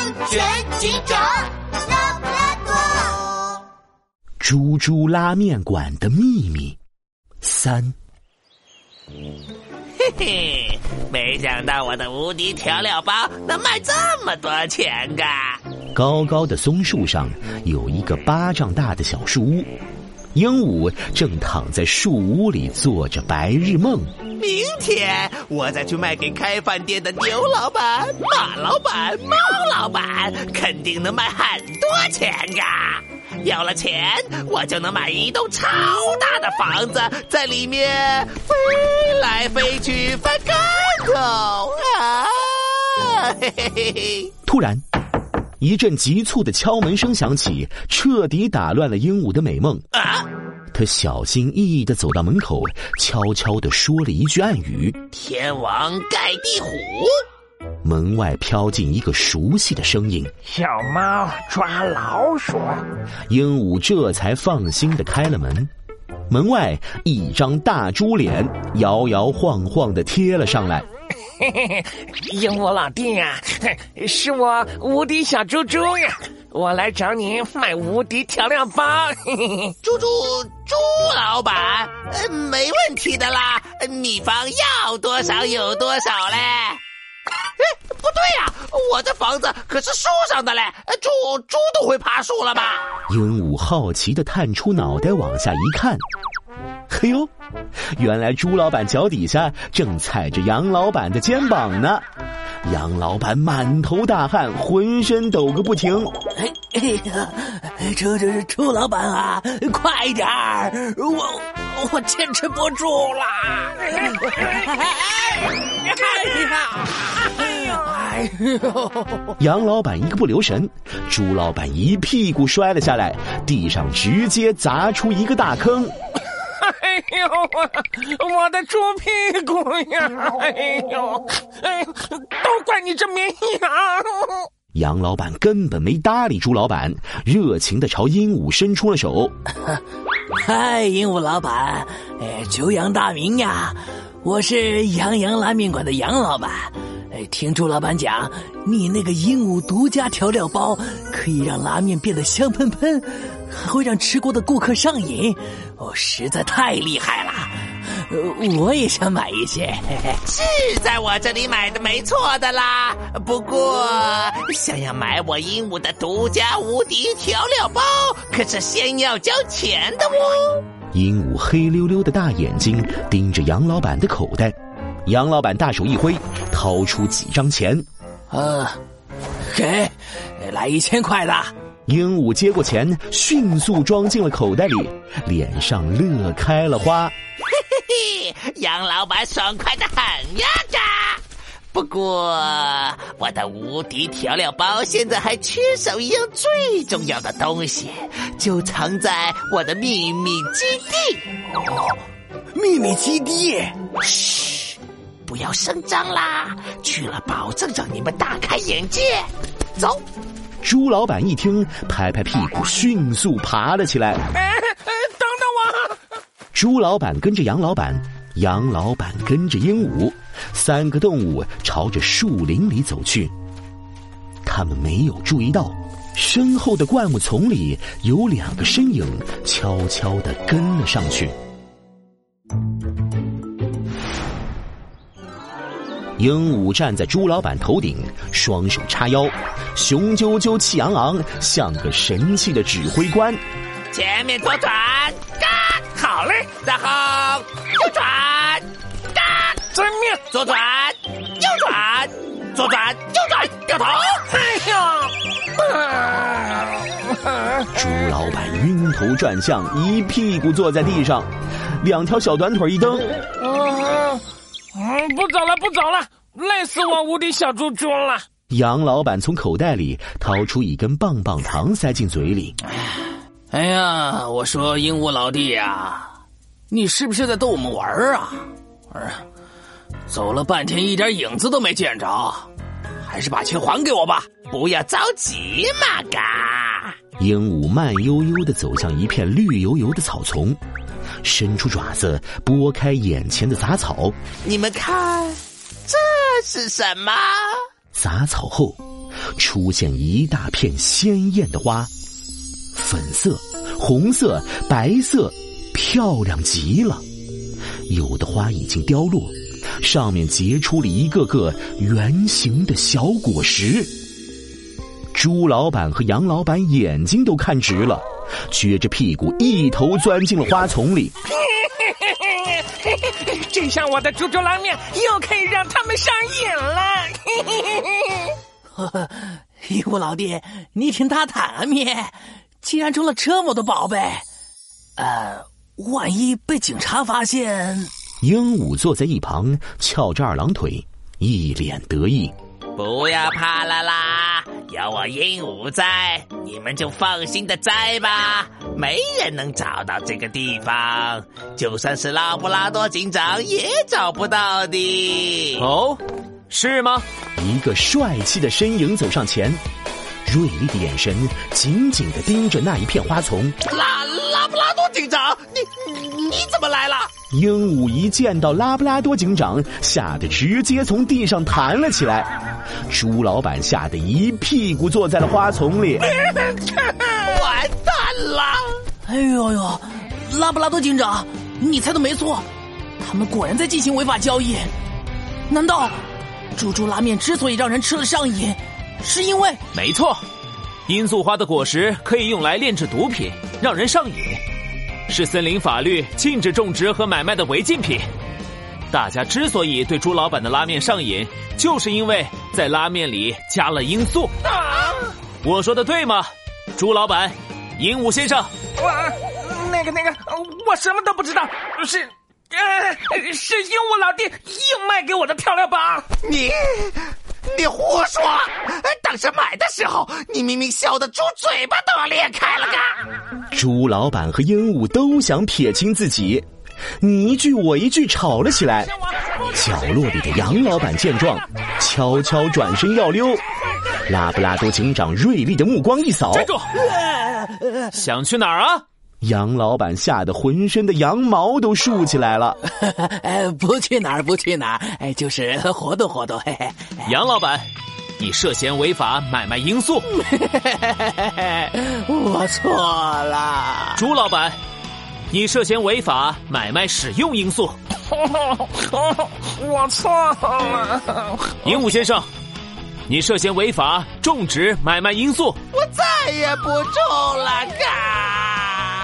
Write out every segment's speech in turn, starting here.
安全警长拉布拉多。猪猪拉面馆的秘密三。嘿嘿，没想到我的无敌调料包能卖这么多钱噶！高高的松树上有一个巴掌大的小树屋，鹦鹉正躺在树屋里做着白日梦。明天我再去卖给开饭店的牛老板、马老板、猫老板，肯定能卖很多钱呀！有了钱，我就能买一栋超大的房子，在里面飞来飞去翻跟头啊！嘿嘿嘿嘿！突然，一阵急促的敲门声响起，彻底打乱了鹦鹉的美梦。啊！他小心翼翼的走到门口，悄悄的说了一句暗语：“天王盖地虎。”门外飘进一个熟悉的声音：“小猫抓老鼠。”鹦鹉这才放心的开了门。门外一张大猪脸摇摇晃晃的贴了上来。嘿嘿嘿，鹦鹉老弟呀，是我无敌小猪猪呀，我来找你买无敌调料包。嘿嘿嘿，猪猪猪老板，没问题的啦，秘方要多少有多少嘞。哎，不对呀，我的房子可是树上的嘞，猪猪都会爬树了吧？鹦鹉好奇的探出脑袋往下一看，嘿呦，原来朱老板脚底下正踩着杨老板的肩膀呢。杨老板满头大汗，浑身抖个不停。哎哎呀，这就是朱老板啊，快点儿，我我坚持不住啦。哎呀！哎呦！杨老板一个不留神，朱老板一屁股摔了下来，地上直接砸出一个大坑。哎呦，我我的猪屁股呀！哎呦，哎呦，都怪你这绵羊！杨老板根本没搭理猪老板，热情的朝鹦鹉伸出了手。嗨，鹦鹉老板，哎，久仰大名呀！我是杨洋拉面馆的杨老板。哎，听朱老板讲，你那个鹦鹉独家调料包可以让拉面变得香喷喷，还会让吃过的顾客上瘾，哦，实在太厉害了！我也想买一些。是在我这里买的没错的啦，不过想要买我鹦鹉的独家无敌调料包，可是先要交钱的哦。鹦鹉黑溜溜的大眼睛盯着杨老板的口袋。杨老板大手一挥，掏出几张钱，啊，给，来一千块的。鹦鹉接过钱，迅速装进了口袋里，脸上乐开了花。嘿嘿嘿，杨老板爽快的很呀！嘎，不过我的无敌调料包现在还缺少一样最重要的东西，就藏在我的秘密基地。秘密基地，嘘。不要声张啦！去了，保证让你们大开眼界。走，朱老板一听，拍拍屁股，迅速爬了起来。哎，等等我！朱老板跟着杨老板，杨老板跟着鹦鹉，三个动物朝着树林里走去。他们没有注意到，身后的灌木丛里有两个身影悄悄的跟了上去。鹦鹉站在朱老板头顶，双手叉腰，雄赳赳、气昂昂，像个神气的指挥官。前面左转，嘎，好嘞，然后右转，嘎，正面左转，右转，左转，右转，掉头。哎呀！朱老板晕头转向，一屁股坐在地上，两条小短腿一蹬。啊嗯，不走了，不走了，累死我无敌小猪猪了。杨老板从口袋里掏出一根棒棒糖，塞进嘴里。哎呀，我说鹦鹉老弟呀，你是不是在逗我们玩啊？啊，走了半天一点影子都没见着，还是把钱还给我吧。不要着急嘛，嘎。鹦鹉慢悠悠的走向一片绿油油的草丛。伸出爪子拨开眼前的杂草，你们看，这是什么？杂草后出现一大片鲜艳的花，粉色、红色、白色，漂亮极了。有的花已经凋落，上面结出了一个个圆形的小果实。朱老板和杨老板眼睛都看直了，撅着屁股一头钻进了花丛里。这下我的猪猪拉面又可以让他们上瘾了。鹦鹉老弟，你挺大胆啊！你竟然中了这么多宝贝，呃，万一被警察发现……鹦鹉坐在一旁，翘着二郎腿，一脸得意。不要怕了啦，有我鹦鹉在，你们就放心的摘吧，没人能找到这个地方，就算是拉布拉多警长也找不到的。哦，是吗？一个帅气的身影走上前，锐利的眼神紧紧的盯着那一片花丛。拉拉布拉多警长，你你怎么来了？鹦鹉一见到拉布拉多警长，吓得直接从地上弹了起来。猪老板吓得一屁股坐在了花丛里，完蛋了！哎呦呦，拉布拉多警长，你猜的没错，他们果然在进行违法交易。难道猪猪拉面之所以让人吃了上瘾，是因为……没错，罂粟花的果实可以用来炼制毒品，让人上瘾。是森林法律禁止种植和买卖的违禁品。大家之所以对朱老板的拉面上瘾，就是因为在拉面里加了罂粟。啊！我说的对吗，朱老板？鹦鹉先生？我那个那个，我什么都不知道。是，呃，是鹦鹉老弟硬卖给我的调料包。你。你胡说！当时买的时候，你明明笑得猪嘴巴都要裂开了噶。猪老板和鹦鹉都想撇清自己，你一句我一句吵了起来。角落里的杨老板见状，悄悄转身要溜。拉布拉多警长锐利的目光一扫，站住！想去哪儿啊？杨老板吓得浑身的羊毛都竖起来了。哎，不去哪儿，不去哪儿，哎，就是活动活动。嘿嘿。杨老板，你涉嫌违法买卖罂粟。我错了。朱老板，你涉嫌违法买卖使用罂粟。我错了。鹦鹉先生，你涉嫌违法种植买卖罂粟。我再也不种了，嘎。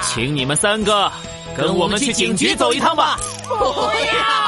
请你们三个跟我们去警局走一趟吧！不要。